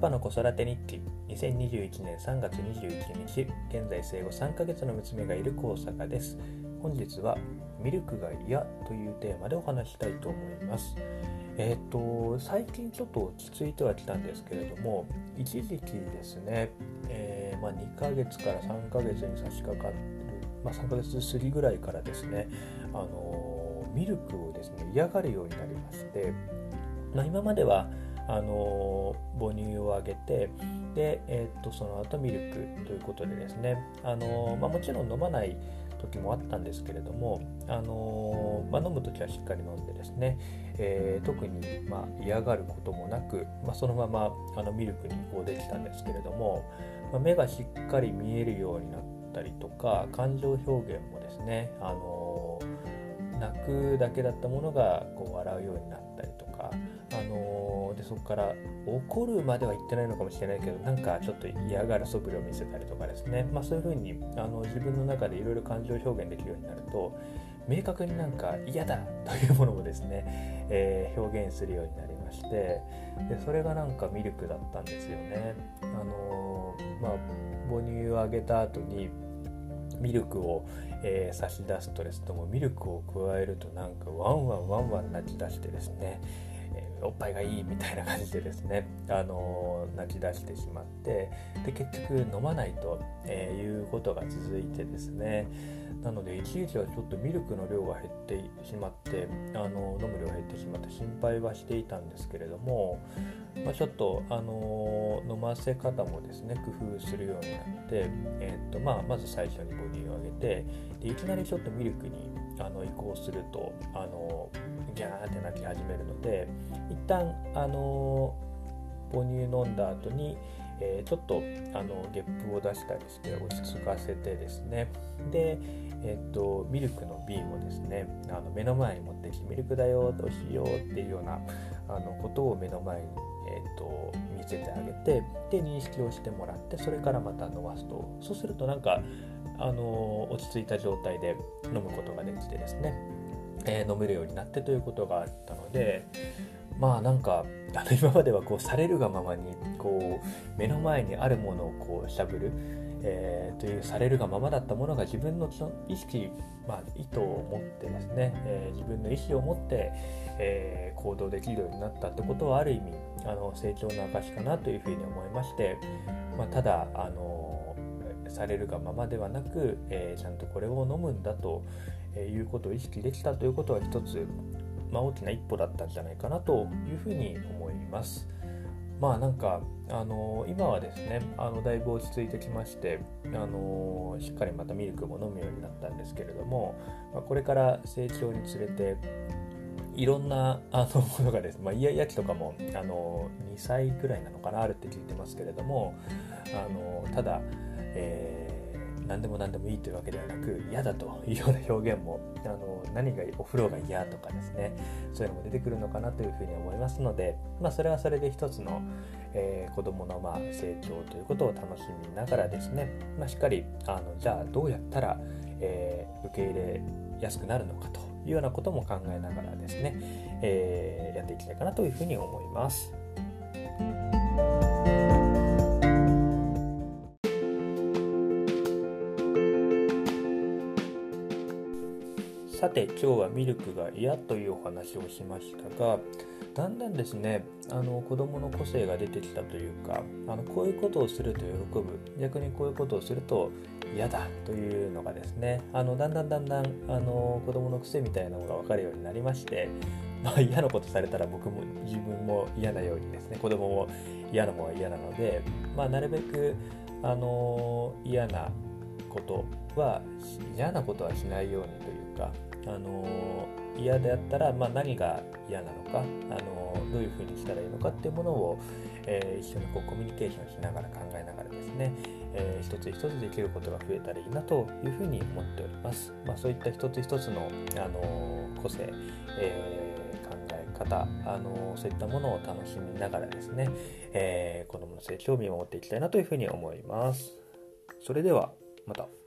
パの子育て日記。2021年3月21日。現在生後3ヶ月の娘がいる高坂です。本日はミルクが嫌というテーマでお話したいと思います。えっ、と最近ちょっと落ち着いてはきたんですけれども一時期ですね、えー、まあ、2ヶ月から3ヶ月に差し掛かる、まあ、3ヶ月過ぎぐらいからですねあのミルクをですね嫌がるようになりまして、まあ、今まではあの母乳をあげてで、えー、っとその後ミルクということでですね。あの、まあ、もちろん飲まない時もあったんですけれども、あのまあ、飲む時はしっかり飲んでですね、えー、特にま嫌がることもなく、まあ、そのままあのミルクに移行できたんですけれども、ま、目がしっかり見えるようになったりとか感情表現もですね、あの泣くだけだったものがこう笑うようになったりとか、あのでそこから怒るまでは言ってないのかもしれないけどなんかちょっと嫌がる素振りを見せたりとかですね、まあ、そういうふうにあの自分の中でいろいろ感情表現できるようになると明確になんか嫌だというものをですね、えー、表現するようになりましてでそれがなんかミルクだったんですよね。あのまあ、母乳をあげた後にミルクを、えー、差し出すとですともミルクを加えるとなんかワンワンワンワン泣き出してですねおっぱいがいいみたいな感じでですね、あの泣き出してしまってで結局飲まないと、えー、いうことが続いてですね。なので一時はちょっとミルクの量が減ってしまってあの飲む量が減ってしまって心配はしていたんですけれども、まあ、ちょっとあの飲ませ方もですね工夫するようになって、えーとまあ、まず最初に母乳をあげてでいきなりちょっとミルクにあの移行するとあのギャーって泣き始めるので一旦あの母乳飲んだ後に、えー、ちょっとあのゲップを出したりして落ち着かせてですね。で、えーと、ミルクの瓶をですねあの目の前に持ってきてミルクだよどうしようっていうようなあのことを目の前に、えーと、見せてあげてで認識をしてもらってそれからまた飲ますと。そうするとなんかあの落ち着いた状態で飲むことができてですね、えー、飲めるようになってということがあったのでまあなんかあの今まではこうされるがままにこう目の前にあるものをこうしゃぶる、えー、というされるがままだったものが自分の意識、まあ、意図を持ってですね、えー、自分の意思を持って、えー、行動できるようになったってことはある意味あの成長の証かなというふうに思いまして、まあ、ただあのされるがままではなく、えちゃんとこれを飲むんだということを意識できたということは一つまあ、大きな一歩だったんじゃないかなというふうに思います。まあなんか、あの今はですねあのだいぶ落ち着いてきまして、あのしっかりまたミルクも飲むようになったんですけれども、まあ、これから成長につれていろんなあのものがですね、まあ、イヤイヤ期とかもあの2歳くらいなのかなあるって聞いてますけれどもあのただ、えー何でも何でもいいというわけではなく嫌だというような表現もあの何がお風呂が嫌とかですねそういうのも出てくるのかなというふうに思いますので、まあ、それはそれで一つの、えー、子どものまあ成長ということを楽しみながらですね、まあ、しっかりあのじゃあどうやったら、えー、受け入れやすくなるのかというようなことも考えながらですね、えー、やっていきたいかなというふうに思います。さて今日はミルクが嫌というお話をしましたがだんだんですねあの子どもの個性が出てきたというかあのこういうことをすると喜ぶ。逆にこういうことをすると嫌だというのがですねあのだんだんだんだんあの子どもの癖みたいなのが分かるようになりまして、まあ、嫌なことされたら僕も自分も嫌なようにですね子供も嫌なものは嫌なので、まあ、なるべくあの嫌なことは嫌なことはしないようにというかあの嫌であったら、まあ、何が嫌なのか、あのどういうふうにしたらいいのかっていうものを、えー、一緒にこうコミュニケーションしながら考えながらですね、えー、一つ一つできることが増えたらいいなというふうに思っております。まあ、そういった一つ一つの、あの個性、えー、考え方、あのそういったものを楽しみながらですね、えー、子どもの成長を見守っていきたいなというふうに思います。それではまた。